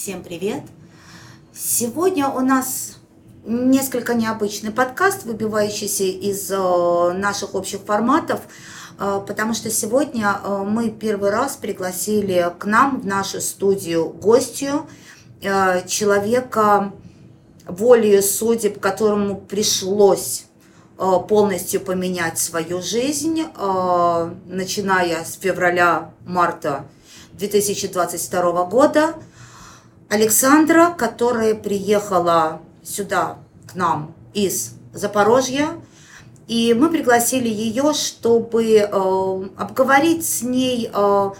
Всем привет! Сегодня у нас несколько необычный подкаст, выбивающийся из э, наших общих форматов, э, потому что сегодня э, мы первый раз пригласили к нам в нашу студию гостью человека волею судеб, которому пришлось полностью поменять свою жизнь, начиная с февраля-марта 2022 года. Александра, которая приехала сюда к нам из Запорожья, и мы пригласили ее, чтобы э, обговорить с ней, э,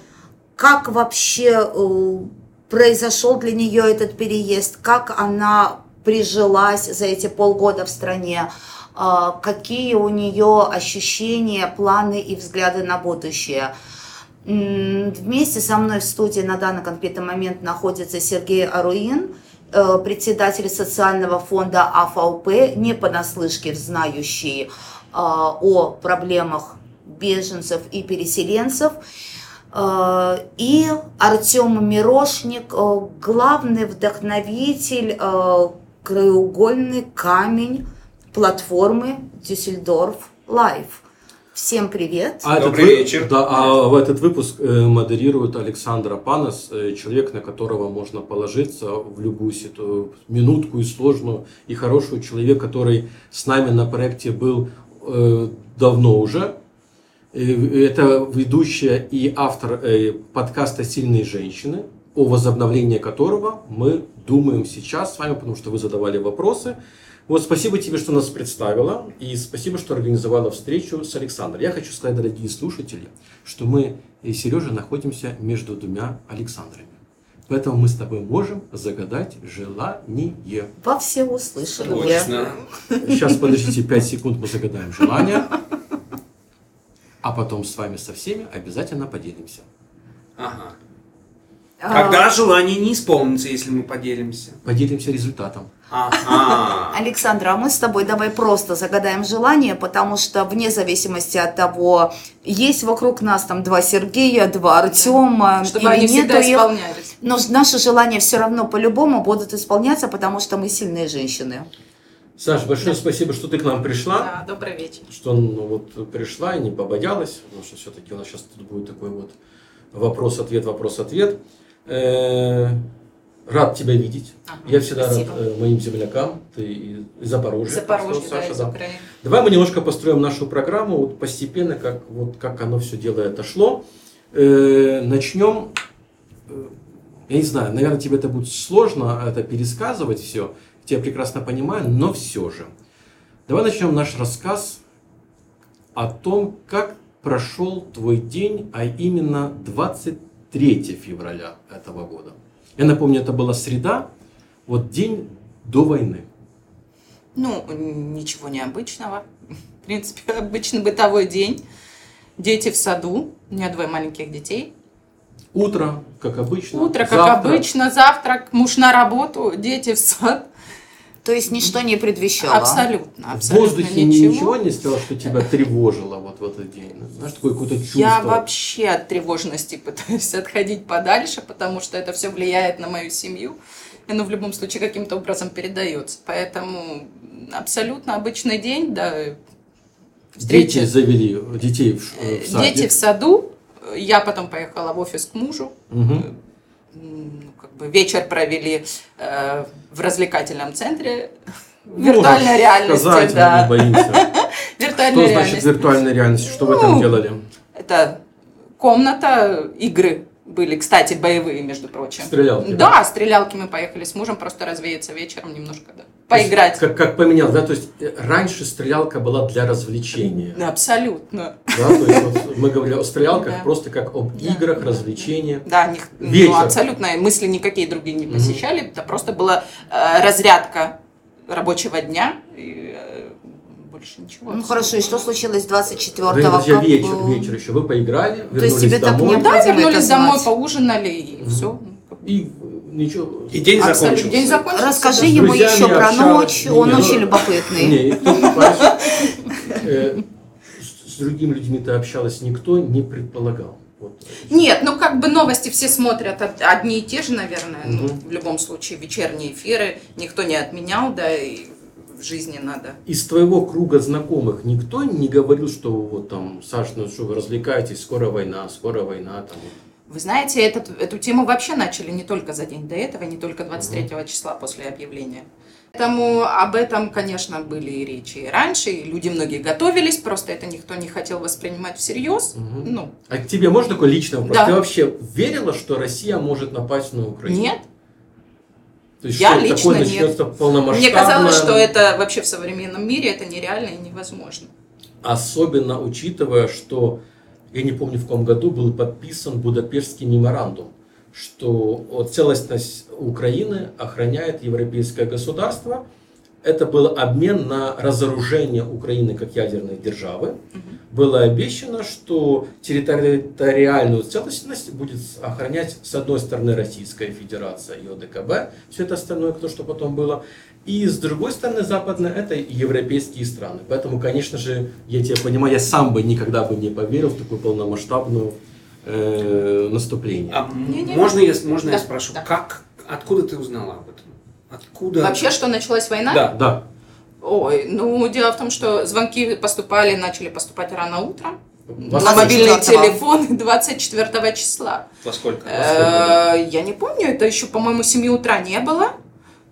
как вообще э, произошел для нее этот переезд, как она прижилась за эти полгода в стране, э, какие у нее ощущения, планы и взгляды на будущее – Вместе со мной в студии на данный конкретный момент находится Сергей Аруин, э, председатель социального фонда АФАУП, не понаслышке знающий э, о проблемах беженцев и переселенцев. Э, и Артем Мирошник, главный вдохновитель, краеугольный камень платформы Дюссельдорф Life. Всем привет. А Добрый этот, вечер. Да, а в этот выпуск э, модерирует Александр Апанос, э, человек, на которого можно положиться в любую ситу, минутку и сложную, и хорошую. Человек, который с нами на проекте был э, давно уже. Это ведущая и автор подкаста «Сильные женщины», о возобновлении которого мы думаем сейчас с вами, потому что вы задавали вопросы. Вот спасибо тебе, что нас представила, и спасибо, что организовала встречу с Александром. Я хочу сказать, дорогие слушатели, что мы и Сережа находимся между двумя Александрами. Поэтому мы с тобой можем загадать желание. Во все услышание. Точно. Сейчас, подождите, 5 секунд, мы загадаем желание. А потом с вами со всеми обязательно поделимся. Ага. Когда а... желание не исполнится, если мы поделимся? Поделимся результатом. Александра, а мы с тобой давай просто загадаем желание, потому что вне зависимости от того, есть вокруг нас там два Сергея, два Артема, чтобы они всегда исполнялись. Но наши желания все равно по-любому будут исполняться, потому что мы сильные женщины. Саша, большое да. спасибо, что ты к нам пришла. Да, добрый вечер. Что ну, вот пришла и не побоялась, потому что все-таки у нас сейчас тут будет такой вот вопрос-ответ, вопрос-ответ. Э, Рад тебя видеть. Ага, Я всегда спасибо. рад э, моим землякам. Ты из Запорожья. Запорожье, да, Саша, из да. Украины. Давай мы немножко построим нашу программу вот постепенно, как, вот, как оно все дело это шло. Э, начнем. Э, я не знаю, наверное, тебе это будет сложно это пересказывать все. Я прекрасно понимаю, но все же. Давай начнем наш рассказ о том, как прошел твой день, а именно 23 февраля этого года. Я напомню, это была среда, вот день до войны. Ну, ничего необычного. В принципе, обычный бытовой день. Дети в саду. У меня двое маленьких детей. Утро, как обычно. Утро, как завтрак. обычно. Завтрак, муж на работу, дети в сад. То есть ничто не предвещало? Абсолютно, абсолютно В воздухе ничего, ничего не сказал, что тебя тревожило вот в этот день? Знаешь, такое какое-то чувство? Я вообще от тревожности пытаюсь отходить подальше, потому что это все влияет на мою семью. И оно в любом случае каким-то образом передается. Поэтому абсолютно обычный день, да. Встреча. Дети завели детей в, в саде. Дети в саду. Я потом поехала в офис к мужу. Угу как бы вечер провели э, в развлекательном центре виртуальной ну, реальности. Сказать, да. не боимся. Виртуальная Что значит виртуальная реальность? Что ну, вы там ну, делали? Это комната игры были, кстати, боевые, между прочим. Стрелялки? Да, да, стрелялки мы поехали с мужем просто развеяться вечером немножко, да. Поиграть. Есть, как, как поменял, да? То есть э, раньше стрелялка была для развлечения. Абсолютно. Да, то есть вот мы говорили о стрелялках да. просто как об да. играх, развлечения. Да, них, ну, абсолютно мысли никакие другие не посещали. Mm-hmm. Это просто была э, разрядка рабочего дня. И, э, больше ничего. Ну хорошо, и что случилось 24-го? Друзья, вечер, вечер еще. Вы поиграли, вернулись То есть тебе домой? Так не да, вернулись домой, поужинали и mm-hmm. все. И ничего. И день закончился. День закончился. Расскажи да. ему еще про ночь, он не, очень любопытный. Не, э, с другими людьми ты общалась, никто не предполагал, Вот. Нет, ну как бы новости все смотрят од- одни и те же, наверное. Ну, Мгм. в любом случае, вечерние эфиры никто не отменял, да, и в жизни надо. Из твоего круга знакомых никто не говорил, что вот там, Саш, ну что вы развлекаетесь, скоро война, скоро война, там. Вы знаете, этот, эту тему вообще начали не только за день до этого, не только 23 числа после объявления. Поэтому об этом, конечно, были и речи и раньше, и люди многие готовились, просто это никто не хотел воспринимать всерьез. Мгм. Ну, А к тебе можно такой личный вопрос? Да. Ты вообще верила, что Россия может напасть на Украину? нет. То есть Я что, лично такое нет. полномасштабное? Мне казалось, что это вообще в современном мире это нереально и невозможно. Особенно учитывая, что, я не помню в каком году, был подписан Будапештский меморандум, что целостность Украины охраняет европейское государство. Это был обмен на разоружение Украины как ядерной державы. Было обещано, что территориальную целостность будет охранять с одной стороны Российская Федерация и ОДКБ, все это остальное, то, что потом было, и с другой стороны западная это европейские страны. Поэтому, конечно же, я тебя понимаю, я сам бы никогда бы не поверил в такую полномасштабную э, наступление. А м- Не-не-не. можно я, можно я Да, спрошу, да. как, откуда ты узнала об этом? Откуда? Вообще, что началась война? Да. Да, Ой, ну дело в том, что звонки поступали, начали поступать рано утром. Вас на мобильный 24-го. телефон 24 числа. Во сколько? Э, Я не помню, это еще, по-моему, 7 утра не было.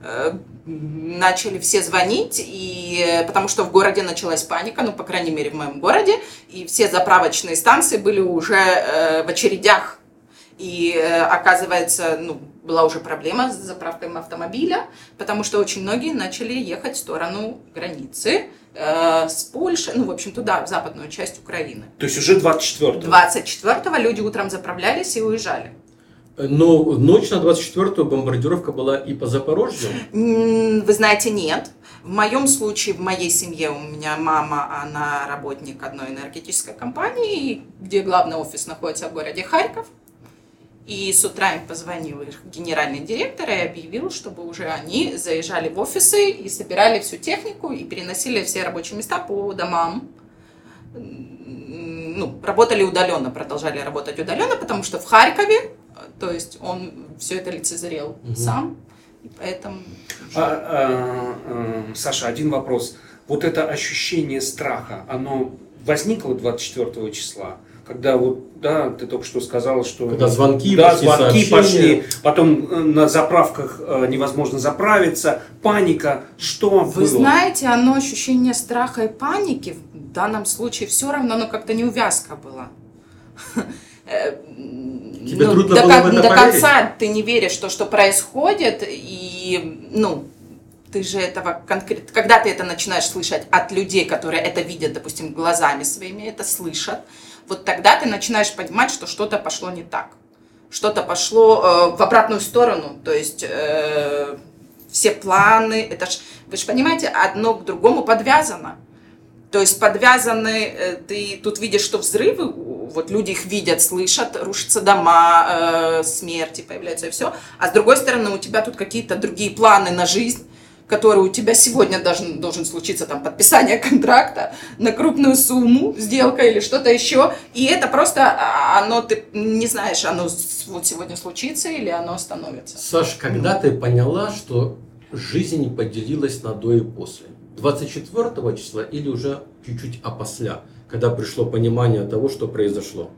Э, Начали все звонить, и, потому что в городе началась паника, ну, по крайней мере, в моем городе, и все заправочные станции были уже э, в очередях. И оказывается, ну, была уже проблема с заправкой автомобиля, потому что очень многие начали ехать в сторону границы э, с Польши, ну, в общем, туда, в западную часть Украины. То есть уже 24 24-го люди утром заправлялись и уезжали. Но ночь на 24-ю бомбардировка была и по Запорожью. Вы знаете, нет. В моем случае, в моей семье у меня мама, она работник одной энергетической компании, где главный офис находится в городе Харьков. И с утра им позвонил их генеральный директор и объявил, чтобы уже они заезжали в офисы и собирали всю технику и переносили все рабочие места по домам. Ну, работали удаленно, продолжали работать удаленно, потому что в Харькове, то есть он все это лицезрел Мгм. сам, и поэтому... А, а, а, Саша, один вопрос. Вот это ощущение страха, оно возникло 24 числа? Когда вот, да, ты только что сказала, что... Когда звонки да, пошли, звонки сообщения. пошли, потом э, на заправках э, невозможно заправиться, паника, что Вы было? знаете, оно ощущение страха и паники в данном случае все равно, оно как-то неувязка была. Э, Тебе ну, трудно до, было это до поверить? конца ты не веришь, что, что происходит, и, ну, ты же этого конкретно... Когда ты это начинаешь слышать от людей, которые это видят, допустим, глазами своими, это слышат, вот тогда ты начинаешь понимать, что что-то пошло не так. Что-то пошло э, в обратную сторону. То есть э, все планы, это ж, вы же понимаете, одно к другому подвязано. То есть подвязаны, э, ты тут видишь, что взрывы, вот люди их видят, слышат, рушатся дома, э, смерти появляются и все. А с другой стороны, у тебя тут какие-то другие планы на жизнь, которые у тебя сегодня должен, должен случиться, там, подписание контракта на крупную сумму, сделка или что-то еще. И это просто, а, оно, ты не знаешь, оно вот сегодня случится или оно остановится. Саш, когда ты поняла, что жизнь поделилась на до и после? 24 числа или уже чуть-чуть опосля, когда пришло понимание того, что произошло?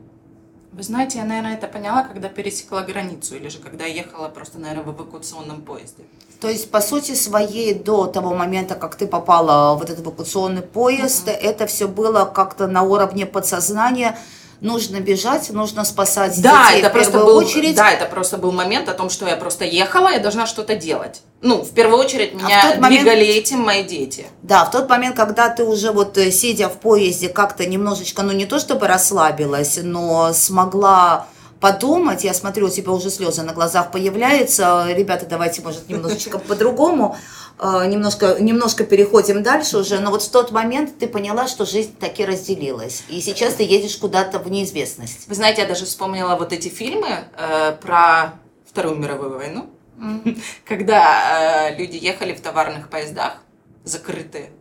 Вы знаете, я, наверное, это поняла, когда пересекла границу, или же когда ехала просто, наверное, в эвакуационном поезде. То есть, по сути своей, до того момента, как ты попала в этот эвакуационный поезд, это все было как-то на уровне подсознания. Нужно бежать, нужно спасать Да, детей это в просто первую был, очередь. да, это просто был момент о том, что я просто ехала, я должна что-то делать. Ну, в первую очередь меня А тот момент- двигали этим мои дети. Да, в тот момент, когда ты уже вот э, сидя в поезде как-то немножечко, ну не то чтобы расслабилась, но смогла подумать, я смотрю, у тебя уже слезы на глазах появляются, ребята, давайте, может, немножечко по-другому, э, немножко, немножко переходим дальше уже, но вот в тот момент ты поняла, что жизнь таки разделилась, и сейчас ты едешь куда-то в неизвестность. Вы знаете, я даже вспомнила вот эти фильмы э, про Вторую мировую войну, когда э, люди ехали в товарных поездах, закрытые.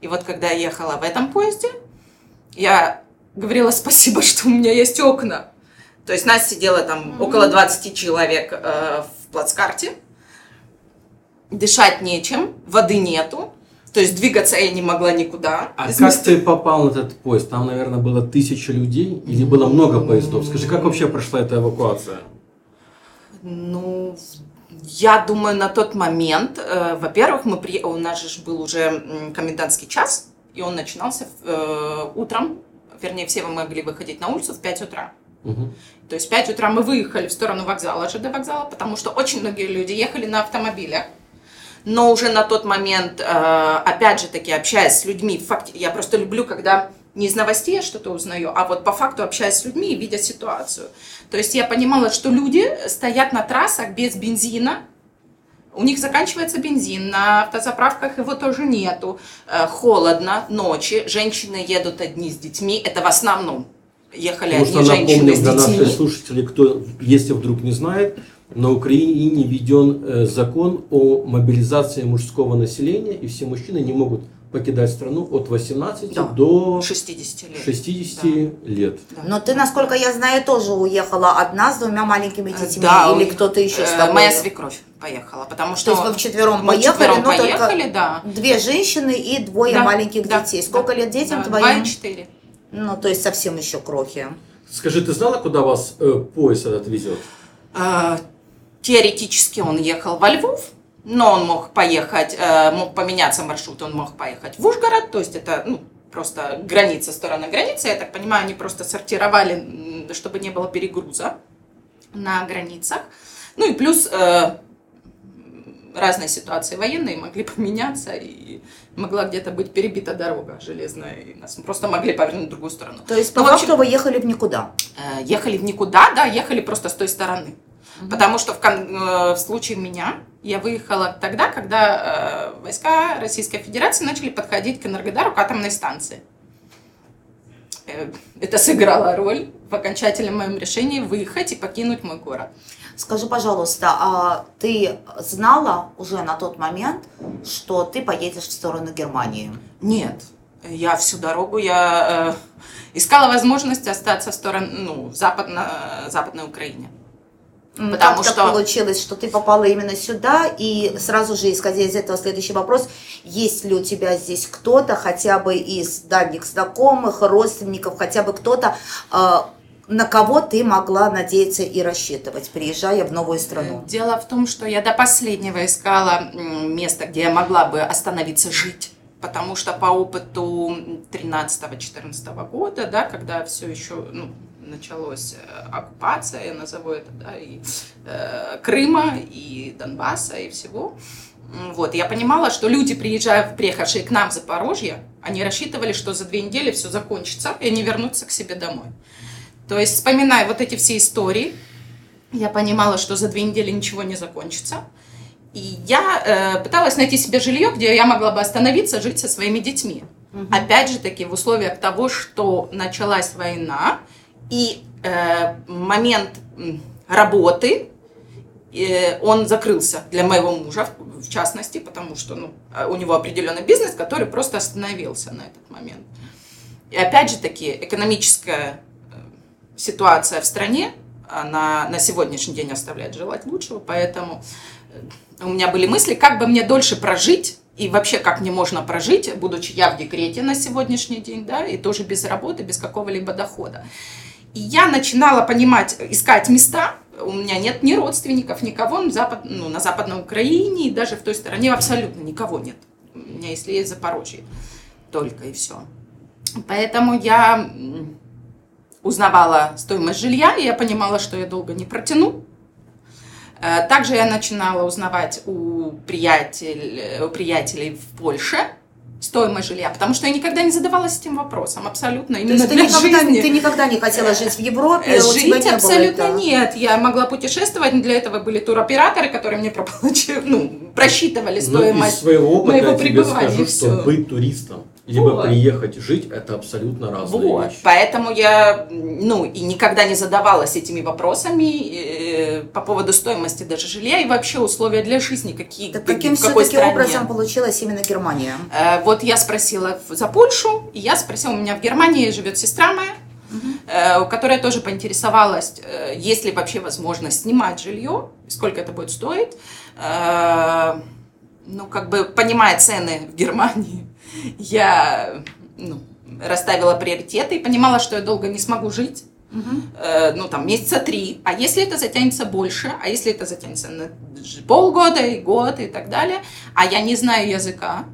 И вот когда я ехала в этом поезде, я говорила спасибо, что у меня есть окна. То есть нас сидело там около 20 человек э, в плацкарте. Дышать нечем, воды нету. То есть двигаться я не могла никуда. А как места- ты попал на этот поезд? Там, наверное, было тысяча людей или было много поездов? Скажи, как вообще прошла эта эвакуация? Ну, я думаю, на тот момент, э, во-первых, мы при... у нас же был уже комендантский час, и он начинался э, утром. Вернее, все мы могли выходить на улицу в 5 утра. Мгм. То есть в 5 утра мы выехали в сторону вокзала, ЖД вокзала, потому что очень многие люди ехали на автомобилях. Но уже на тот момент, э, опять же таки, общаясь с людьми, я просто люблю, когда не из новостей я что-то узнаю, а вот по факту общаясь с людьми и видя ситуацию. То есть я понимала, что люди стоят на трассах без бензина, у них заканчивается бензин, на автозаправках его тоже нету, Э, холодно, ночи, женщины едут одни с детьми, это в основном ехали Потому одни что женщины с для детьми. наших слушателей, кто, если вдруг не знает, на Украине введен э, закон о мобилизации мужского населения, и все мужчины не могут покидать страну от 18 Да. до 60 лет. 60 лет. Да. Но ты, насколько я знаю, тоже уехала одна с двумя маленькими детьми. Да, или кто-то еще с э, тобой? Моя свекровь поехала, потому То что... есть вы вчетвером мы поехали, вчетвером но поехали, только да. две женщины и двое Да, маленьких да, детей. Сколько да, лет детям да, Два твоим? и четыре. Ну, то есть совсем еще крохи. Скажи, ты знала, куда вас э, поезд этот везет? А, Теоретически он ехал во Львов, но он мог поехать, э, мог поменяться маршрут, он мог поехать в Ужгород, то есть это ну, просто граница, сторона границы. Я так понимаю, они просто сортировали, чтобы не было перегруза на границах. Ну и плюс э, разные ситуации военные могли поменяться, и могла где-то быть перебита дорога железная, и нас просто могли повернуть в другую сторону. То есть по Ну, факту вы ехали в никуда. Э, ехали в никуда, да, ехали просто с той стороны. Потому что в, э, в случае меня я выехала тогда, когда э, войска Российской Федерации начали подходить к Энергодару, к атомной станции. Э, это сыграло роль в окончательном моем решении выехать и покинуть мой город. Скажи, пожалуйста, а ты знала уже на тот момент, что ты поедешь в сторону Германии? Нет, я всю дорогу я э, искала возможность остаться в сторону, ну, в западно, западной Украине. Потому как что- получилось, что ты попала именно сюда, и сразу же, исходя из этого, следующий вопрос, есть ли у тебя здесь кто-то, хотя бы из дальних знакомых, родственников, хотя бы кто-то, э, на кого ты могла надеяться и рассчитывать, приезжая в новую страну? Дело в том, что я до последнего искала место, где я могла бы остановиться жить. Потому что по опыту 13-14 года, да, когда все еще ну, началась э, оккупация, я назову это, да, и э, Крыма, и Донбасса, и всего, вот, я понимала, что люди, приезжая, приехавшие к нам в Запорожье, они рассчитывали, что за две недели все закончится, и они вернутся к себе домой. То есть, вспоминая вот эти все истории, я понимала, что за две недели ничего не закончится. И я э, пыталась найти себе жилье, где я могла бы остановиться, жить со своими детьми. Опять же таки, в условиях того, что началась война, и э, момент работы, э, он закрылся для моего мужа, в, частности, потому что ну, э, у него определенный бизнес, который просто остановился на этот момент. И опять же таки, экономическая ситуация в стране, она на сегодняшний день оставляет желать лучшего, поэтому э, у меня были мысли, как бы мне дольше прожить, и вообще, как мне можно прожить, будучи я в декрете на сегодняшний день, да, и тоже без работы, без какого-либо дохода. И я начинала понимать, искать места, у меня нет ни родственников, никого на, запад, ну, на Западной Украине, и даже в той стороне абсолютно никого нет. У меня, если есть Запорожье, только и все. Поэтому я узнавала стоимость жилья, и я понимала, что я долго не протяну. Э, Также я начинала узнавать у, приятель, у приятелей в Польше стоимость жилья, потому что я никогда не задавалась этим вопросом, абсолютно. То Именно есть ты никогда, жизни. ты никогда не хотела жить в Европе, Э, у тебя Жить не было абсолютно этого? нет. Я могла путешествовать, для этого были туроператоры, которые мне ну, просчитывали Ну, из стоимость. своего опыта моего я тебе пребывания, скажу, что быть туристом, либо Вот. приехать жить, это абсолютно разные Вот, вещи. поэтому я, ну, и никогда не задавалась этими вопросами э, по поводу стоимости даже жилья и вообще условия для жизни, какие, Так каким в какой стране. образом получилась именно Германия? Э, Вот я спросила за Польшу, и я спросила, у меня в Германии живет сестра моя, э, у которой я тоже поинтересовалась, э, есть ли вообще возможность снимать жилье, сколько это будет стоить. Ну, как бы, понимая цены в Германии, я ну, расставила приоритеты и понимала, что я долго не смогу жить. Э, ну, там, месяца три. А если это затянется больше, а если это затянется на полгода и год и так далее, а я не знаю языка.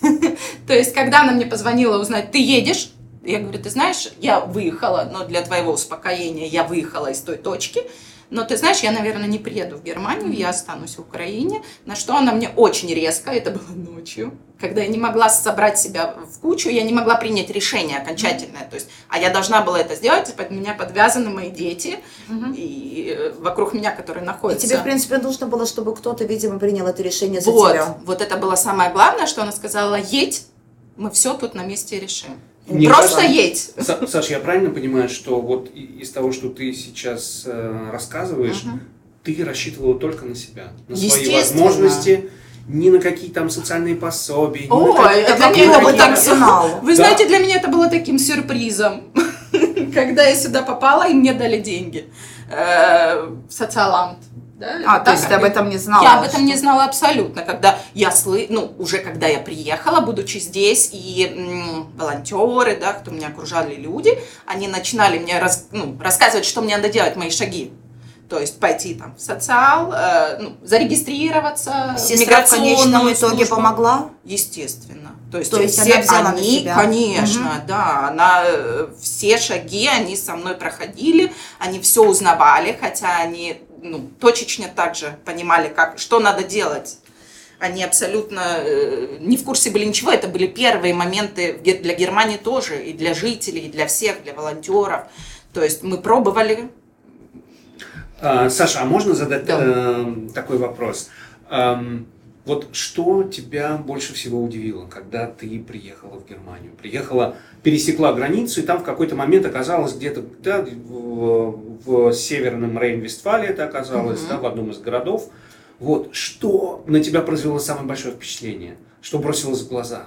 То есть, когда она мне позвонила узнать, ты едешь? Я говорю, ты знаешь, я выехала, но для твоего успокоения я выехала из той точки, но ты знаешь, я, наверное, не приеду в Германию, я останусь в Украине. На что она мне очень резко, это было ночью, когда я не могла собрать себя в кучу, я не могла принять решение окончательное. То есть, а я должна была это сделать, и под меня подвязаны мои дети, и э, вокруг меня, которые И находятся. тебе, в принципе, нужно было, чтобы кто-то, видимо, принял это решение за вот, тебя. вот это было самое главное, что она сказала, едь, мы все тут на месте решим. Мне Просто кажется- едь. Са- Саш, я правильно понимаю, что вот из того, что ты сейчас э, рассказываешь, Мгм. ты рассчитывала только на себя, на свои возможности, ни на какие там социальные пособия, ни на это это опыт было- арсенал. Вы Да. знаете, для меня это было таким сюрпризом, когда я сюда попала и мне дали деньги э, в социаламт. Да, А, это то есть ты об этом не знала? Я об этом не знала абсолютно, когда я слы, ну уже когда я приехала, будучи здесь, и м, волонтеры, да, кто меня окружали люди, они начинали мне рас- ну, рассказывать, что мне надо делать, мои шаги. То есть пойти там в социал, э, ну, зарегистрироваться, Сестра в конечном итоге службу. помогла? Естественно. То есть, То есть все она взяла на они, себя. конечно, да, она э, все шаги они со мной проходили, они все узнавали, хотя они ну, точечно так же понимали, как, что надо делать. Они абсолютно э, не в курсе были ничего. Это были первые моменты для Германии тоже, и для жителей, и для всех, для волонтеров. То есть мы пробовали. А, Саша, а можно задать Да. э, такой вопрос? Эм, вот что тебя больше всего удивило, когда ты приехала в Германию? Приехала, пересекла границу, и там в какой-то момент оказалась где-то да, в, в северном Рейн-Вестфалии это оказалось, Мгм. да, в одном из городов. Вот, что на тебя произвело самое большое впечатление? Что бросилось в глаза?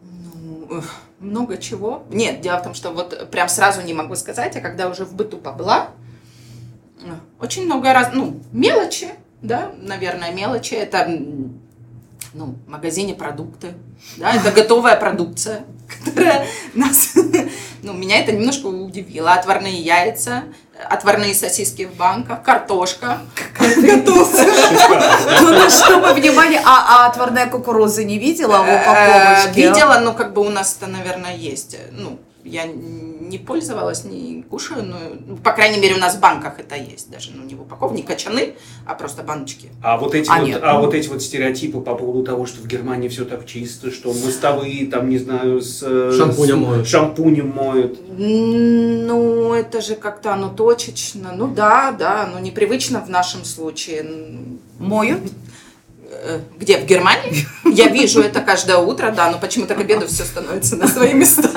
Ну, много чего. Нет, дело в том, что вот прям сразу не могу сказать, а когда уже в быту побыла, э, очень много раз, ну, мелочи, да, наверное, мелочи. Это, ну, в магазине продукты, да, это готовая продукция, которая нас, ну, меня это немножко удивило. Отварные яйца, отварные сосиски в банках, картошка. Готовая. Ну, ну, чтобы внимание, а, а отварная кукуруза не видела в Э, упаковочке? Видела, но как бы у нас это, наверное, есть. Ну, я не пользовалась, не кушаю, но, ну, по крайней мере, у нас в банках это есть. Даже, ну, не в упаковке, не качаны, а просто баночки. А вот эти А, вот, нет, а ну- вот эти вот стереотипы по поводу того, что в Германии все так чисто, что мостовые там, не знаю, с э, Шампунем с- моют. шампунем моют. Ну, это же как-то оно точечно. Ну да, да, но непривычно в нашем случае. Моют? Э, Где? В Германии? Я вижу это каждое утро, да, но почему-то к обеду все становится на свои места.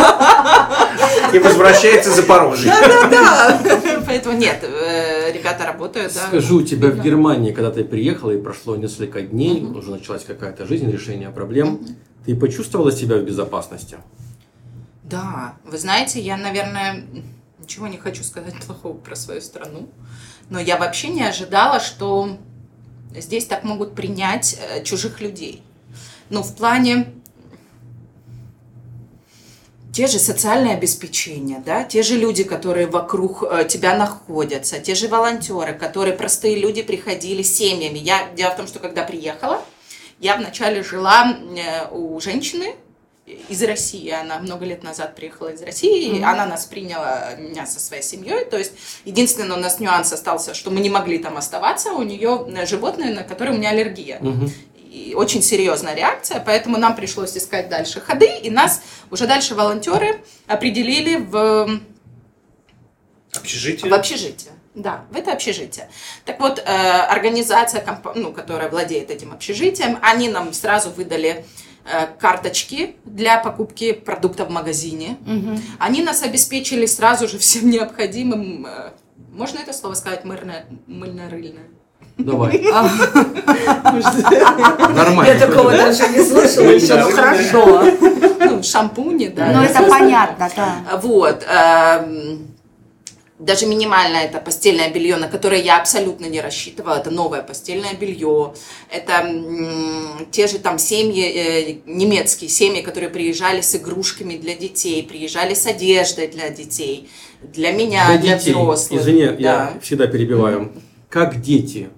И возвращается Запорожье. Да, поэтому нет, э, ребята работают, да. Скажу, у тебя в. Германии, когда ты приехала и прошло несколько дней, Мгм. уже началась какая-то жизнь, решение проблем, ты почувствовала себя в безопасности? Да, вы знаете, я, наверное, ничего не хочу сказать плохого про свою страну, но я вообще не ожидала, что здесь так могут принять э, чужих людей. Ну, в плане те же социальное обеспечение, да, те же люди, которые вокруг э, тебя находятся, те же волонтеры, которые простые люди приходили семьями. Я, дело в том, что когда приехала, я вначале жила э, у женщины из России. Она много лет назад приехала из России, и она нас приняла, меня со своей семьей. То есть, единственный у нас нюанс остался, что мы не могли там оставаться. У нее э, животное, на которое у меня аллергия. Мгм. И очень серьезная реакция, поэтому нам пришлось искать дальше ходы, и нас уже дальше волонтеры определили в Общежитие. в общежитие. Да, в это общежитие. Так вот, э, организация, ну, которая владеет этим общежитием, они нам сразу выдали э, карточки для покупки продуктов в магазине. Мгм. Они нас обеспечили сразу же всем необходимым, э, можно это слово сказать, мырное, мыльно-рыльное? Давай. Нормально. Я такого даже не слышала еще, но хорошо. Ну, шампуни, да. Ну, это понятно, да. Вот. Даже минимальное это постельное белье, на которое я абсолютно не рассчитывала, это новое постельное белье, это те же там семьи, э, немецкие семьи, которые приезжали с игрушками для детей, приезжали с одеждой для детей, для меня, для, для детей. взрослых. Извини, да. я всегда перебиваю. Как дети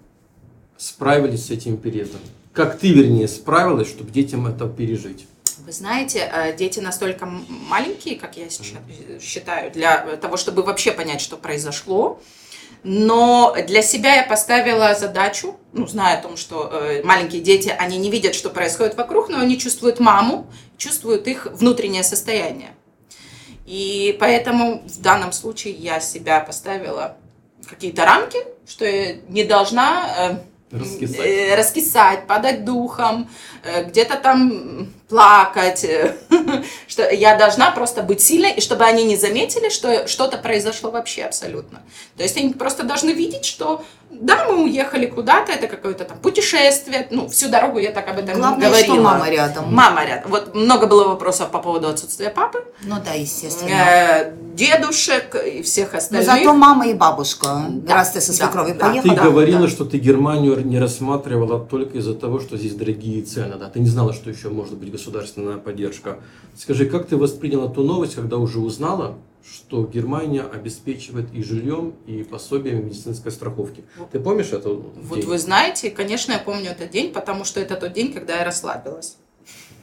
справились с этим периодом? Как ты, вернее, справилась, чтобы детям это пережить? Вы знаете, э, дети настолько маленькие, как я сейчас считаю, для того, чтобы вообще понять, что произошло. Но для себя я поставила задачу, ну, зная о том, что э, маленькие дети, они не видят, что происходит вокруг, но они чувствуют маму, чувствуют их внутреннее состояние. И поэтому в данном случае я себя поставила какие-то рамки, что я не должна э, раскисать, э, раскисать падать духом, э, где-то там плакать, что я должна просто быть сильной, и чтобы они не заметили, что что-то произошло вообще абсолютно. То есть они просто должны видеть, что да, мы уехали куда-то, это какое-то там путешествие, ну, всю дорогу я так об этом Главное, говорила. что мама рядом. Мама рядом. Вот много было вопросов по поводу отсутствия папы. Ну да, естественно. Э, дедушек и всех остальных. Но зато мама и бабушка, да, раз ты со свекровью да, поехала. Ты да, говорила, да. что ты Германию не рассматривала только из-за того, что здесь дорогие цены, да? Ты не знала, что еще может быть государственная поддержка. Скажи, как ты восприняла ту новость, когда уже узнала, что Германия обеспечивает и жильем, и пособием медицинской страховки. Ты помнишь это? Вот день? вы знаете, конечно, я помню этот день, потому что это тот день, когда я расслабилась.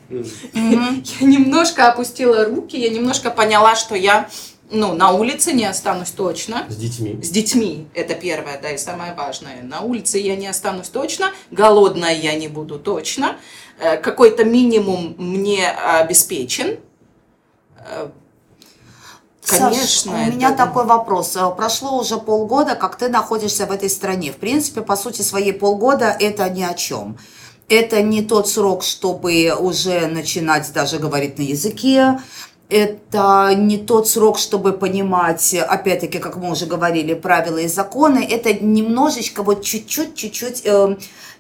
Я немножко опустила руки, я немножко поняла, что я ну, на улице не останусь точно. С детьми. С детьми, это первое, да, и самое важное. На улице я не останусь точно, голодная я не буду точно, э, какой-то минимум мне обеспечен, э, Конечно. Саш, у меня это... такой вопрос. Э, прошло уже полгода, как ты находишься в этой стране. В принципе, по сути своей полгода это ни о чем. Это не тот срок, чтобы уже начинать даже говорить на языке. Это не тот срок, чтобы понимать, опять-таки, как мы уже говорили, правила и законы. Это немножечко, вот чуть-чуть, чуть-чуть э,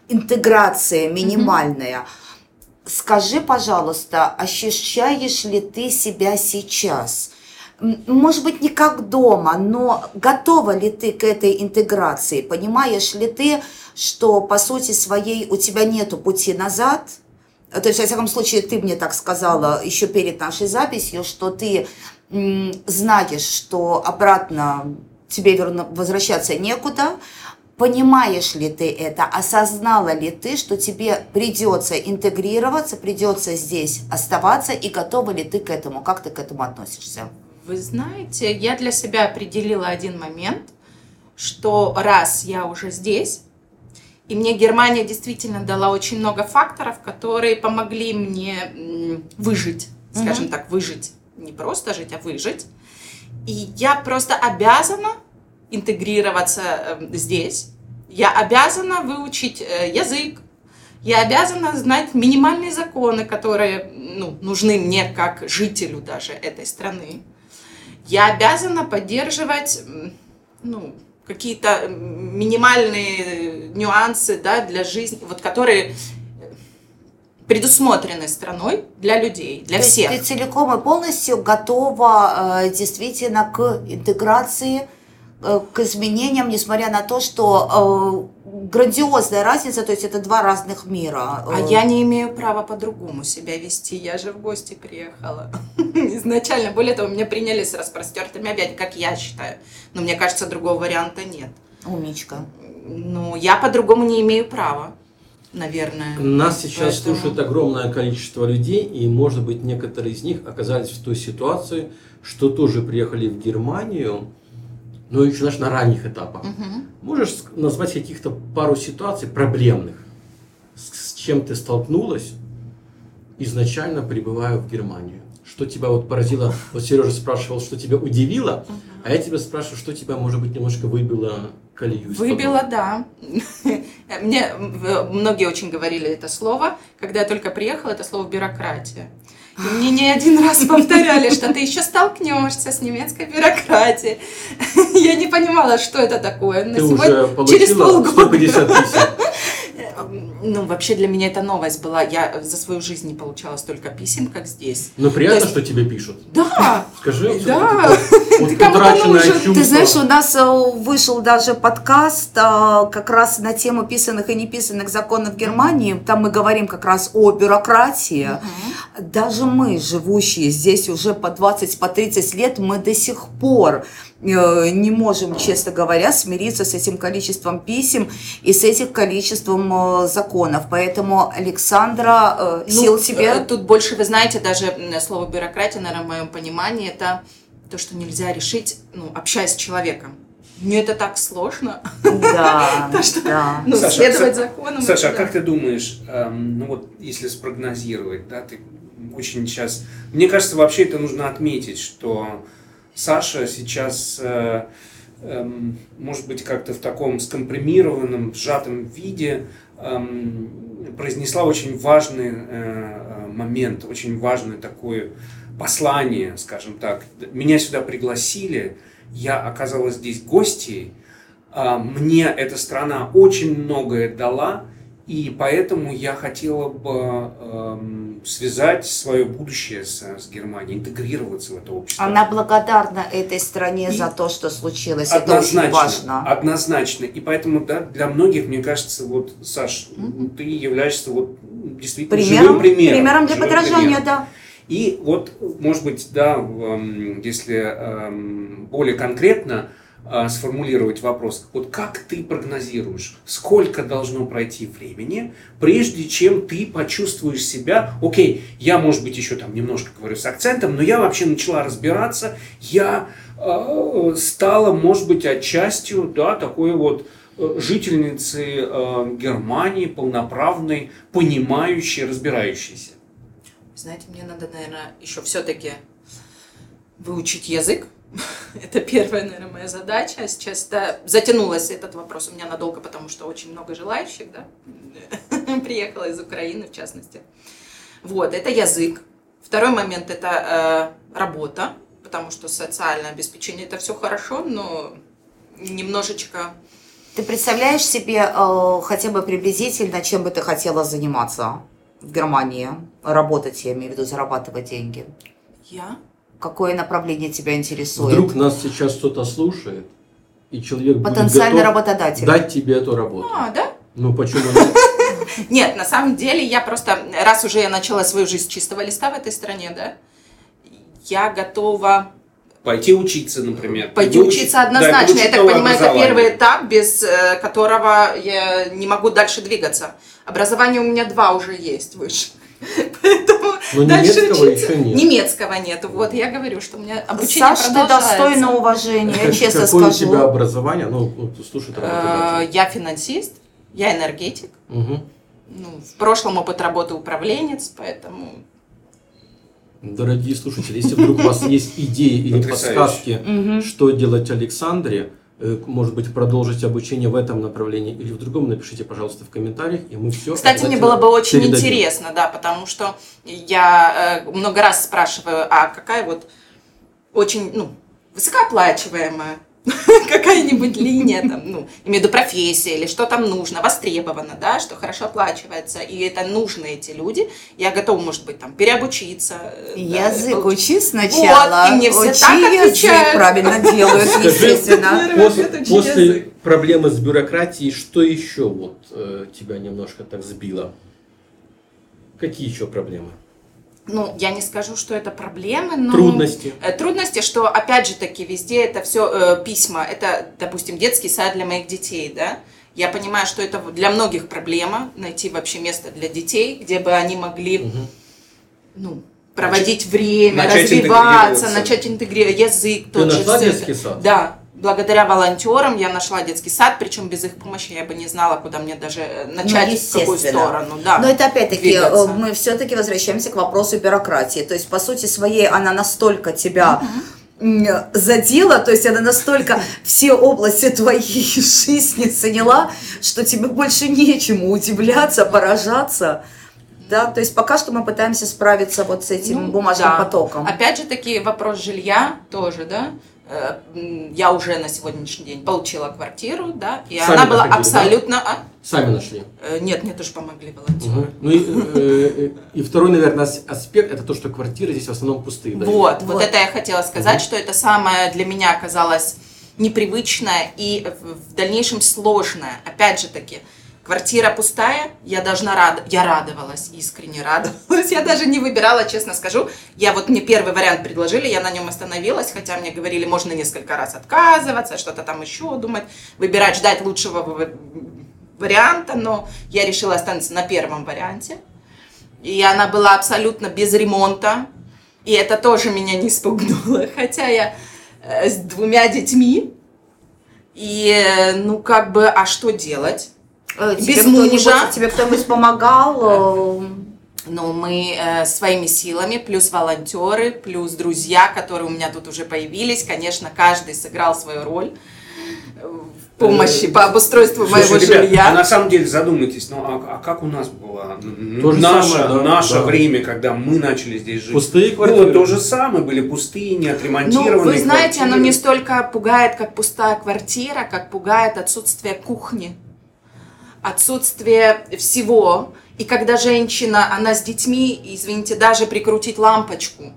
интеграция минимальная. Mm-hmm. Скажи, пожалуйста, ощущаешь ли ты себя сейчас – может быть, не как дома, но готова ли ты к этой интеграции? Понимаешь ли ты, что по сути своей у тебя нету пути назад? То есть, во всяком случае, ты мне так сказала еще перед нашей записью, что ты знаешь, что обратно тебе верну, возвращаться некуда, Понимаешь ли ты это? Осознала ли ты, что тебе придется интегрироваться, придется здесь оставаться, и готова ли ты к этому? Как ты к этому относишься? Вы знаете, я для себя определила один момент, что раз я уже здесь, и мне Германия действительно дала очень много факторов, которые помогли мне выжить, скажем mm-hmm. так, выжить, не просто жить, а выжить. И я просто обязана интегрироваться эм, здесь. Я обязана выучить э, язык. Я обязана знать минимальные законы, которые ну, нужны мне как жителю даже этой страны я обязана поддерживать ну, какие-то минимальные нюансы да, для жизни, вот которые предусмотрены страной для людей, для То всех. Ты целиком и полностью готова э, действительно к интеграции Э, к изменениям, несмотря на то, что э, грандиозная разница, то есть это два разных мира. А я не имею права по-другому себя вести, я же в гости приехала. Изначально, более того, меня приняли с распростертыми объятиями, как я считаю. Но мне кажется, другого варианта нет. Умничка. Ну, я по-другому не имею права наверное. Нас сейчас Поэтому... слушает огромное количество людей, и, может быть, некоторые из них оказались в той ситуации, что тоже приехали в Германию, но еще знаешь, на ранних этапах. Угу. Можешь назвать каких-то пару ситуаций проблемных, с, с чем ты столкнулась, изначально прибывая в Германию? Что тебя вот поразило? Вот Сережа спрашивал, что тебя удивило, угу. а я тебя спрашиваю, что тебя, может быть, немножко выбило колею? Выбило, да. Мне многие очень говорили это слово. Когда я только приехала, это слово бюрократия. И мне не один раз повторяли, что ты еще столкнешься с немецкой бюрократией. Я не понимала, что это такое. Ты уже получила 150 писем. Ну, вообще для меня это новость была. Я за свою жизнь не получала столько писем, как здесь. Но приятно, есть... что тебе пишут. Да. Скажи. Да. Вот чувство. Ты знаешь, у нас э, вышел даже подкаст э, как раз на тему писанных и неписанных законов Германии. Там мы говорим как раз о бюрократии. Угу. Даже мы, живущие здесь уже по 20, по 30 лет, мы до сих пор Э, не можем, честно говоря, смириться с этим количеством писем и с этим количеством законов. Поэтому, Александра, ну, сил тебе... Тут больше, вы знаете, даже слово бюрократия, наверное, в моем понимании, это то, что нельзя решить, ну, общаясь с человеком. Мне это так сложно. Да, то, что, да. Ну, Саша, следовать законам. Саша, а как ты думаешь, эм, ну вот если спрогнозировать, да, ты очень сейчас... Мне кажется, вообще это нужно отметить, что Саша сейчас, э, эм, может быть, как-то в таком скомпримированном, сжатом виде эм, произнесла очень важный э, момент, очень важное такое послание, скажем так. Меня сюда пригласили, я оказалась здесь гостьей, а, мне эта страна очень многое дала, и поэтому я хотела бы эм, связать свое будущее с, с Германией, интегрироваться в это общество. Она благодарна этой стране и за то, что случилось. Это очень важно. Однозначно. И поэтому да, для многих, мне кажется, вот, Саш, угу. ты являешься вот, действительно примером, живым примером. Примером для подражания, примером. да. И вот, может быть, да, эм, если эм, более конкретно, а, сформулировать вопрос. Вот как ты прогнозируешь, сколько должно пройти времени, прежде чем ты почувствуешь себя, окей, я, может быть, еще там немножко говорю с акцентом, но я вообще начала разбираться, я э, стала, может быть, отчастью, да, такой вот э, жительницы э, Германии, полноправной, понимающей, разбирающейся. Знаете, мне надо, наверное, еще все-таки выучить язык, Это первая, наверное, моя задача. Сейчас да, затянулась этот вопрос у меня надолго, потому что очень много желающих, да, приехала из Украины, в частности. Вот, это язык. Второй момент – это э, работа, потому что социальное обеспечение – это все хорошо, но немножечко… Ты представляешь себе э, хотя бы приблизительно, чем бы ты хотела заниматься в Германии? Работать, я имею в виду, зарабатывать деньги. Я? Какое направление тебя интересует? Вдруг нас сейчас кто-то слушает, и человек Потенциальный будет готов работодатель. дать тебе эту работу. А, да? Ну почему нет? Нет, на самом деле я просто, раз уже я начала свою жизнь с чистого листа в этой стране, да, я готова Пойти учиться, например. Пойти Выучить, учиться однозначно. Да, я так понимаю, это первый этап, без э, которого я не могу дальше двигаться. Образование у меня два уже есть выше. Поэтому Но дальше немецкого учиться. еще нет. Немецкого нет. Вот я говорю, что у меня обучение Саш, ты достойна уважения, честно Какое скажу. Какое у тебя образование? Ну, слушай, э, Я финансист, я энергетик. Угу. Ну, в прошлом опыт работы управленец, поэтому... Дорогие слушатели, если вдруг у вас есть идеи или подсказки, что делать Александре, Э, может быть, продолжить обучение в этом направлении или в другом, напишите, пожалуйста, в комментариях, и мы все Кстати, мне было бы очень передадим. интересно, да, потому что я э, много раз спрашиваю, а какая вот очень, ну, высокооплачиваемая какая-нибудь линия, там, ну, имею в виду профессия или что там нужно, востребовано, да, что хорошо оплачивается, и это нужны эти люди, я готова, может быть, там, переобучиться. Э, язык да, учи сначала, вот, и мне все учи так язык правильно делают, естественно. После, после проблемы с бюрократией, что еще вот э, тебя немножко так сбило? Какие еще проблемы? Ну, я не скажу, что это проблемы, но... Трудности. Э, трудности, что, опять же таки, везде это все э, письма. Это, допустим, детский сад для моих детей, да? Я понимаю, что это для многих проблема, найти вообще место для детей, где бы они могли, угу. ну, проводить время, начать развиваться, начать интегрировать язык. Ты тот нашла же, детский сад? Да, благодаря волонтерам я нашла детский сад, причем без их помощи я бы не знала, куда мне даже э, начать, ну, в какую сторону. Да, Но это опять-таки, э, двигаться. мы все-таки возвращаемся к вопросу бюрократии. То есть, по сути своей, она настолько тебя... задела, то есть она настолько все области твоей жизни заняла, что тебе больше нечему удивляться, поражаться. Да, то есть пока что мы пытаемся справиться вот с этим Ну, бумажным да. потоком. Опять же таки вопрос жилья тоже, да. Э, Я уже на сегодняшний день получила квартиру, да, и Сами она была находили, да? абсолютно... а? Сами нашли. Э, Нет, мне тоже помогли волонтеры. Мгм. Ну и, э, и второй, наверное, ас- аспект это то, что квартиры здесь в основном пустые. да? Вот, вот, Вот. это я хотела сказать, Мгм. что это самое для меня оказалось непривычное и в, в дальнейшем сложное. Опять же таки, квартира пустая, я должна рад, я радовалась, искренне радовалась. Я даже не выбирала, честно скажу. Я вот мне первый вариант предложили, я на нем остановилась, хотя мне говорили, можно несколько раз отказываться, что-то там еще думать, выбирать, ждать лучшего варианта, но я решила остановиться на первом варианте. И она была абсолютно без ремонта. И это тоже меня не испугнуло. Хотя я э, с двумя детьми. И, э, ну, как бы, а что делать? Э, без тебе кто-нибудь- мужа. Тебе кто-нибудь помогал? э, Ну, мы э, своими силами, плюс волонтеры, плюс друзья, которые у меня тут уже появились. Конечно, каждый сыграл свою роль э, в помощи по обустройству моего Слушай, ребят, жилья. а на самом деле задумайтесь, ну а, а как у нас было То наше, самое, да, наше да. время, когда мы начали здесь жить? Пустые Было квартиры. то же самое, были пустые, Ну, неотремонтированные вы знаете, оно квартиры. не столько пугает, как пустая квартира, как пугает отсутствие кухни, отсутствие всего. И когда женщина, она с детьми, извините, даже прикрутить лампочку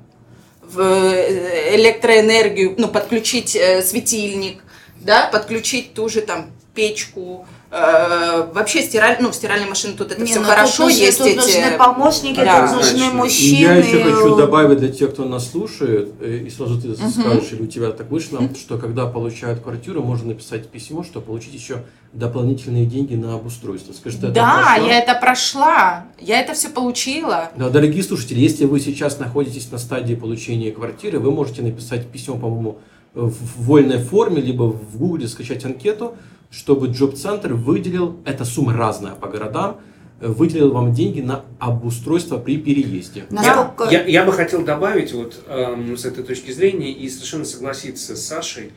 в э, электроэнергию, ну, подключить э, светильник, да, подключить ту же там печку, вообще стираль, ну, в стиральной машине тут это Не, все ну, хорошо, тут нужны, есть тут эти... нужны помощники, Да. тут нужны Однозначно. И мужчины. я еще хочу добавить для тех, кто нас слушает, э, и сразу ты скажешь, или у тебя так вышло, что когда получают квартиру, можно написать письмо, что получить еще дополнительные деньги на обустройство. Скажи, ты это Да, прошла? я это прошла, я это все получила. Да, дорогие слушатели, если вы сейчас находитесь на стадии получения квартиры, вы можете написать письмо, по-моему, в вольной форме, либо в Гугле скачать анкету, чтобы Джоб-центр выделил, эта сумма разная по городам, э, выделил вам деньги на обустройство при переезде. Насколько... Я, я бы хотел добавить вот эм, с этой точки зрения и совершенно согласиться с Сашей,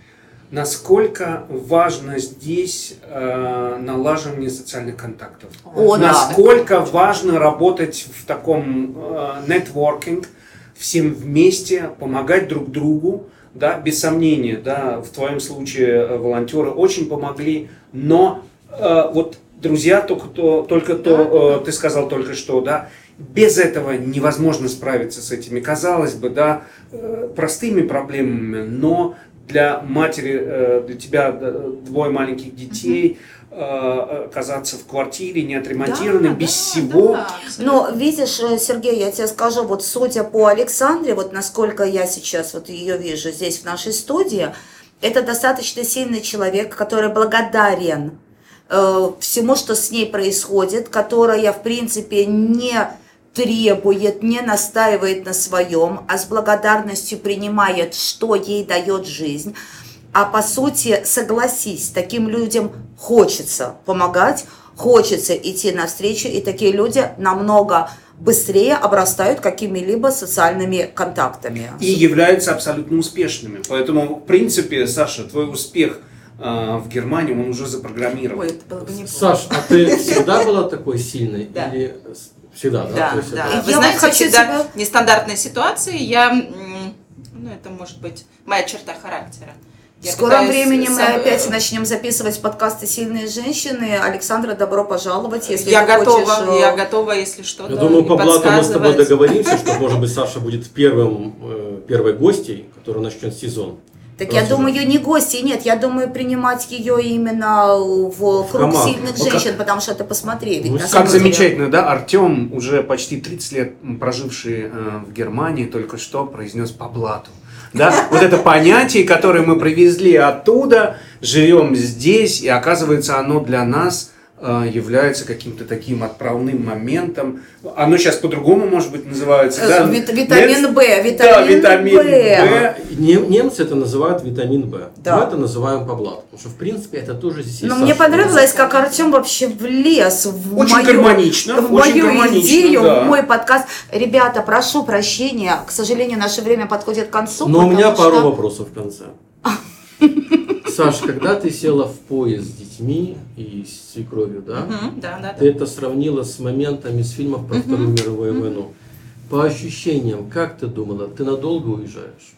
насколько важно здесь э, налаживание социальных контактов. О, да. насколько важно работать в таком э, нетворкинг, всем вместе, помогать друг другу, да, без сомнения, да, в твоем случае э, волонтеры очень помогли, но э, вот друзья, только то, только то э, ты сказал только что, да, без этого невозможно справиться с этими, казалось бы, да, э, простыми проблемами, но для матери, э, для тебя э, двое маленьких детей, э, оказаться в квартире неотремонтированной, Да, без да, всего, да. Но видишь, э, Сергей, я тебе скажу, вот судя по Александре, вот насколько я сейчас вот ее вижу здесь в нашей студии, это достаточно сильный человек, который благодарен э, всему, что с ней происходит, которая, в принципе, не требует, не настаивает на своем, а с благодарностью принимает, что ей дает жизнь. А по сути, согласись, таким людям хочется помогать, хочется идти навстречу, и такие люди намного быстрее обрастают какими-либо социальными контактами. и являются абсолютно успешными. Поэтому, в принципе, Саша, твой успех э, в Германии, он уже запрограммирован. Ой, это было бы неплохо. Саш, а ты всегда была такой сильной? Да. Или всегда, да? Да, да. это- Я Вы вот знаете, хочу всегда тебя- в нестандартной ситуации я, ну это может быть моя черта характера. В Я скором пытаюсь времени мы сам- опять начнем записывать подкасты «Сильные женщины». Александра, добро пожаловать, если я ты готова, хочешь, э, я готова, если что. Я думаю, по блату мы с тобой договоримся, что, может быть, Саша будет первым, э, первой гостьей, которая начнет сезон. Так я Просто- думаю, не гости, нет, я думаю принимать ее именно в круг команду. сильных Ну, как- женщин, потому что ты посмотри, ведь Ну, Как деле- замечательно, да? Артем, уже почти 30 лет проживший э, в Германии, только что произнес по блату. Да? Вот это понятие, которое мы привезли оттуда, живем здесь, и оказывается, оно для нас является каким-то таким отправным моментом. Оно сейчас по-другому, может быть, называется. Э, да? вит- витамин? Б, Да, витамин витамин Б. Б. Не- немцы это называют витамин В. Да. Мы это называем по блату. Потому что, в принципе, это тоже здесь Но есть мне понравилось, как Артем вообще влез в Очень мою, гармонично, в очень мою гармонично, идею, да. в мой подкаст. Ребята, прошу прощения, к сожалению, наше время подходит к концу. Но у меня потому пару что- вопросов в конце. Саш, когда ты села в поезд с детьми и с свекровью, да? Мгм, Да, да, Ты да. это сравнила с моментами с фильмов про Вторую мировую войну. По ощущениям, как ты думала, ты надолго уезжаешь?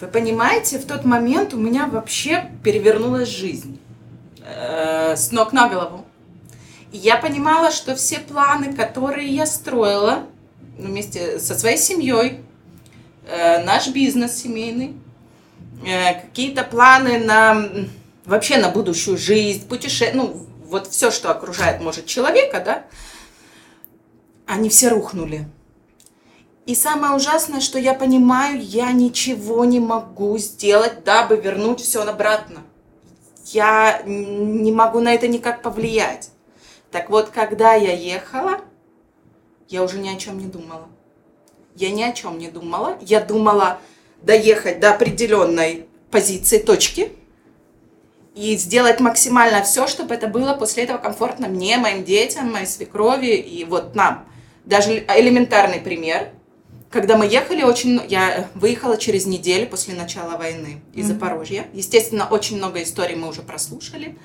Вы понимаете, в тот момент у меня вообще перевернулась жизнь э, с ног на голову. И я понимала, что все планы, которые я строила ну, вместе со своей семьей, э, наш бизнес семейный, какие-то планы на вообще на будущую жизнь, путешествие, ну вот все, что окружает, может, человека, да, они все рухнули. И самое ужасное, что я понимаю, я ничего не могу сделать, дабы вернуть все обратно. Я не могу на это никак повлиять. Так вот, когда я ехала, я уже ни о чем не думала. Я ни о чем не думала. Я думала доехать до определенной позиции, точки, и сделать максимально все, чтобы это было после этого комфортно мне, моим детям, моей свекрови и вот нам. Даже элементарный пример. Когда мы ехали, очень, я выехала через неделю после начала войны из Запорожья. Естественно, очень много историй мы уже прослушали.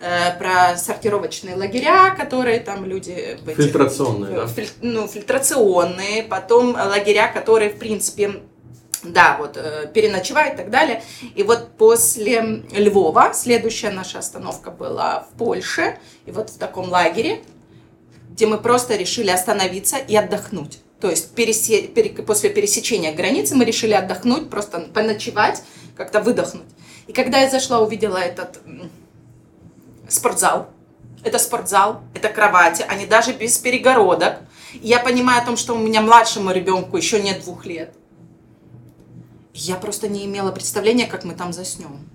э, про сортировочные лагеря, которые там люди... этих- Фильтрационные, да? Филь- ну, фильтрационные, потом лагеря, которые, в принципе, да, вот, э, переночевать и так далее. И вот после Львова следующая наша остановка была в Польше, и вот в таком лагере, где мы просто решили остановиться и отдохнуть. То есть пересе- пере- после пересечения границы мы решили отдохнуть, просто поночевать, как-то выдохнуть. И когда я зашла, увидела этот спортзал, это спортзал, это кровати, они даже без перегородок. И я понимаю о том, что у меня младшему ребенку еще нет двух лет. Я просто не имела представления, как мы там заснем.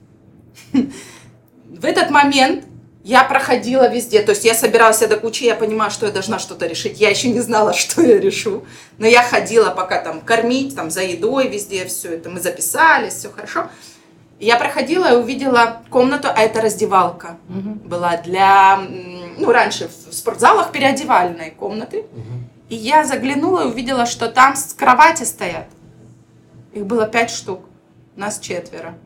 В этот момент я проходила везде, то есть я собиралась до кучи, я понимаю, что я должна что-то решить. Я еще не знала, что я решу, но я ходила пока там кормить, там за едой везде все это, мы записались, все хорошо. Я проходила и увидела комнату, а это раздевалка была для, ну раньше в спортзалах переодевальные комнаты. И я заглянула и увидела, что там с кровати стоят. Их было пять штук, нас четверо.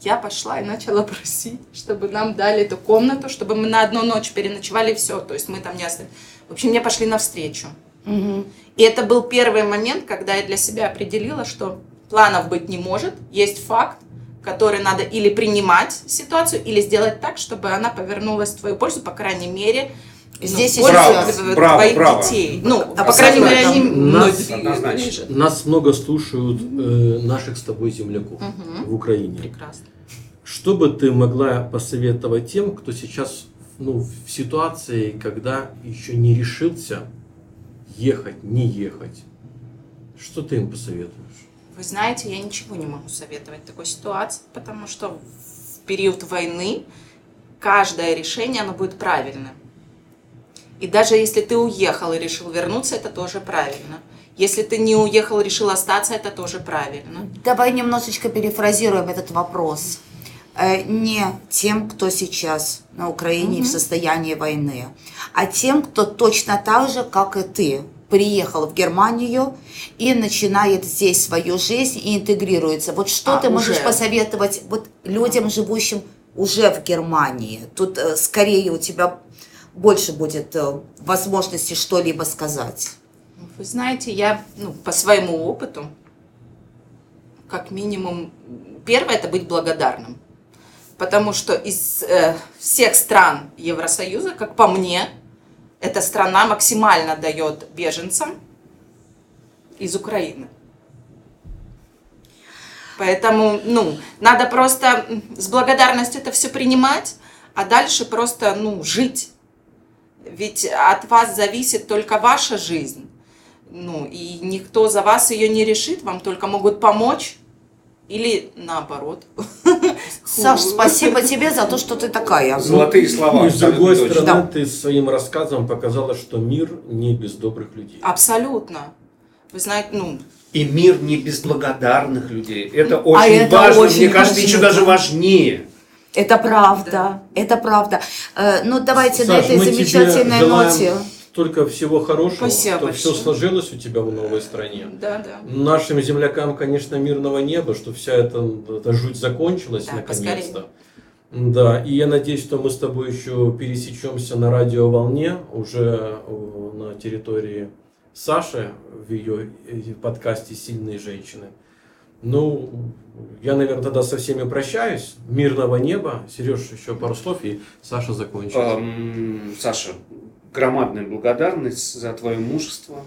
Я пошла и начала просить, чтобы нам дали эту комнату, чтобы мы на одну ночь переночевали все. То есть мы там не остались. В общем, мне пошли навстречу. И это был первый момент, когда я для себя определила, что планов быть не может, есть факт, который надо или принимать ситуацию, или сделать так, чтобы она повернулась в твою пользу, по крайней мере, ну, Здесь и сейчас. тв- Браво, твоих браво. детей. Ну, а по крайней мере, они Нас- движут. Нас много слушают э, наших с тобой земляков в Украине. Прекрасно. Что бы ты могла посоветовать тем, кто сейчас ну, в ситуации, когда еще не решился ехать, не ехать? Что ты им посоветуешь? Вы знаете, я ничего не могу советовать в такой ситуации, потому что в период войны каждое решение, оно будет правильным. И даже если ты уехал и решил вернуться, это тоже правильно. Если ты не уехал, решил остаться, это тоже правильно. Давай немножечко перефразируем этот вопрос. Э, Не тем, кто сейчас на Украине в состоянии войны, а тем, кто точно так же, как и ты, приехал в Германию и начинает здесь свою жизнь и интегрируется. Вот что А, ты можешь уже. посоветовать вот людям, живущим уже в Германии? Тут э, скорее у тебя больше будет э, возможности что-либо сказать. Вы знаете, я ну, по своему опыту, как минимум, первое это быть благодарным. Потому что из э, всех стран Евросоюза, как по мне, эта страна максимально дает беженцам из Украины. Поэтому, ну, надо просто с благодарностью это все принимать, а дальше просто, ну, жить. Ведь от вас зависит только ваша жизнь. Ну, и никто за вас ее не решит, вам только могут помочь или наоборот. Саш, спасибо тебе за то, что ты такая. Золотые слова. Ну, И с другой стороны, Да. ты своим рассказом показала, что мир не без добрых людей. Абсолютно. Вы знаете, ну, И мир не без благодарных людей. Это очень это важно, очень мне кажется, важно. еще даже важнее. Это правда, это правда. Э, Ну, давайте на Саш, этой мы тебе замечательной ноте. только всего хорошего, Спасибо чтобы все сложилось у тебя в новой стране. Да, да. Нашим землякам, конечно, мирного неба, что вся эта, эта жуть закончилась Да, наконец-то. Да, и я надеюсь, что мы с тобой еще пересечемся на радиоволне уже э, на территории Саши в ее э, подкасте «Сильные женщины». Ну, я, наверное, тогда со всеми прощаюсь. Мирного неба. Сереж, еще пару слов, и Саша закончит. Эм, Саша, громадная благодарность за твое мужество,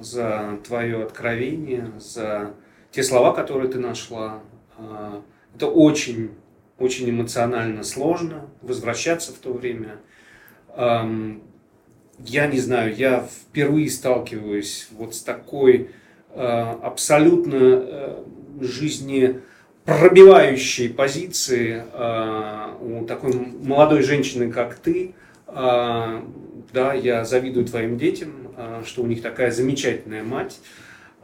за твое откровение, за те слова, которые ты нашла. Э, Это очень, очень эмоционально сложно возвращаться в то время. Я не знаю, я впервые сталкиваюсь вот с такой э, абсолютно э, жизнепробивающей позиции э, у такой молодой женщины, как ты. Э, Да, я завидую твоим детям, э, что у них такая замечательная мать.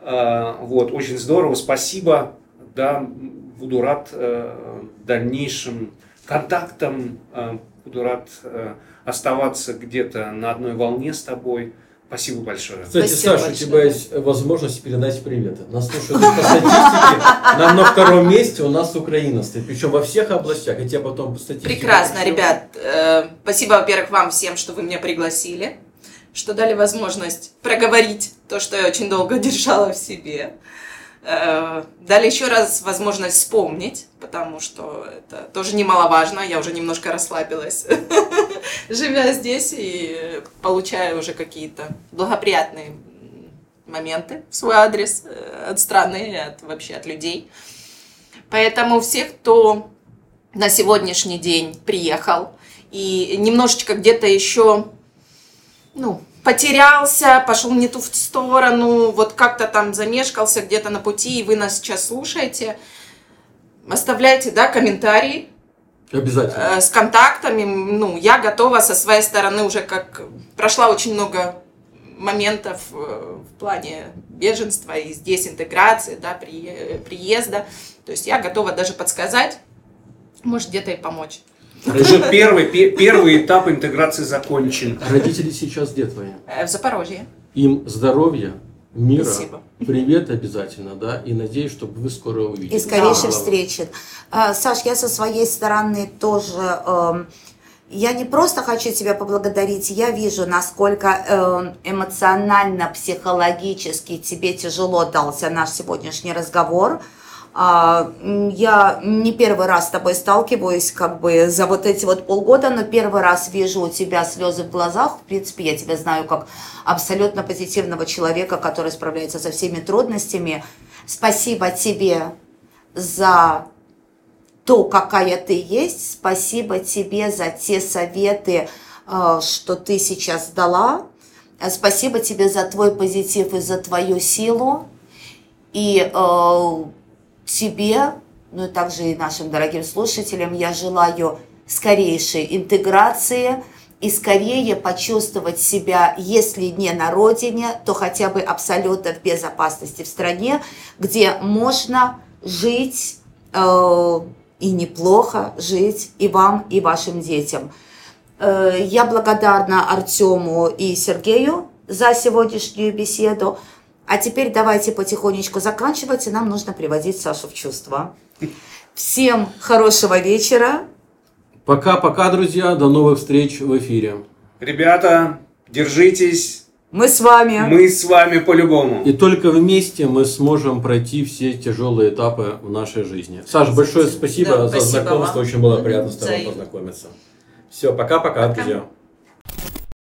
Вот, очень здорово, спасибо. Да, буду рад э, дальнейшим контактам, буду рад э, оставаться где-то на одной волне с тобой. Спасибо большое. Кстати, Спасибо Саша, у тебя есть возможность передать приветы. Нас слушают по статистике. Нам на втором месте у нас Украина стоит. Причем во всех областях. Я тебе потом по статистике Прекрасно, ребят. Э, Спасибо, во-первых, вам всем, что вы меня пригласили, что дали возможность проговорить то, что я очень долго держала в себе. Э, Дали еще раз возможность вспомнить, потому что это тоже немаловажно. Я уже немножко расслабилась, живя здесь и получая уже какие-то благоприятные моменты в свой адрес э, от страны, от, вообще от людей. Поэтому всех, кто на сегодняшний день приехал и немножечко где-то еще, ну, потерялся, пошел не ту в сторону, вот как-то там замешкался где-то на пути, и вы нас сейчас слушаете, оставляйте, да, комментарии, Обязательно. э, с контактами. Ну, я готова со своей стороны уже как прошла очень много моментов э, в плане беженства и здесь интеграции, да, при- приезда. То есть я готова даже подсказать, может где-то и помочь. Уже первый, пе- первый этап интеграции закончен. Родители сейчас где твои? Э, В Запорожье. Им здоровья, мира, Спасибо. привет обязательно, да, и надеюсь, чтобы вы скоро увидитесь. И скорейшей Да. встречи. А, Саш, я со своей стороны тоже... эм, Я не просто хочу тебя поблагодарить, я вижу, насколько эм, эмоционально, психологически тебе тяжело дался наш сегодняшний разговор. А, Я не первый раз с тобой сталкиваюсь как бы за вот эти вот полгода, но первый раз вижу у тебя слезы в глазах. В принципе, я тебя знаю как абсолютно позитивного человека, который справляется со всеми трудностями. Спасибо тебе за то, какая ты есть. Спасибо тебе за те советы, э, что ты сейчас дала. Спасибо тебе за твой позитив и за твою силу. И э, тебе, ну и также и нашим дорогим слушателям, я желаю скорейшей интеграции и скорее почувствовать себя, если не на родине, то хотя бы абсолютно в безопасности в стране, где можно жить э, и неплохо жить и вам, и вашим детям. Э, Я благодарна Артему и Сергею за сегодняшнюю беседу. А теперь давайте потихонечку заканчивать, и нам нужно приводить Сашу в чувство. Всем хорошего вечера. Пока-пока, друзья, до новых встреч в эфире. Ребята, держитесь. Мы с вами. Мы с вами по-любому. И только вместе мы сможем пройти все тяжелые этапы в нашей жизни. Саш, большое спасибо Да, за спасибо знакомство, вам. очень было приятно с тобой познакомиться. Все, пока-пока, Пока. друзья.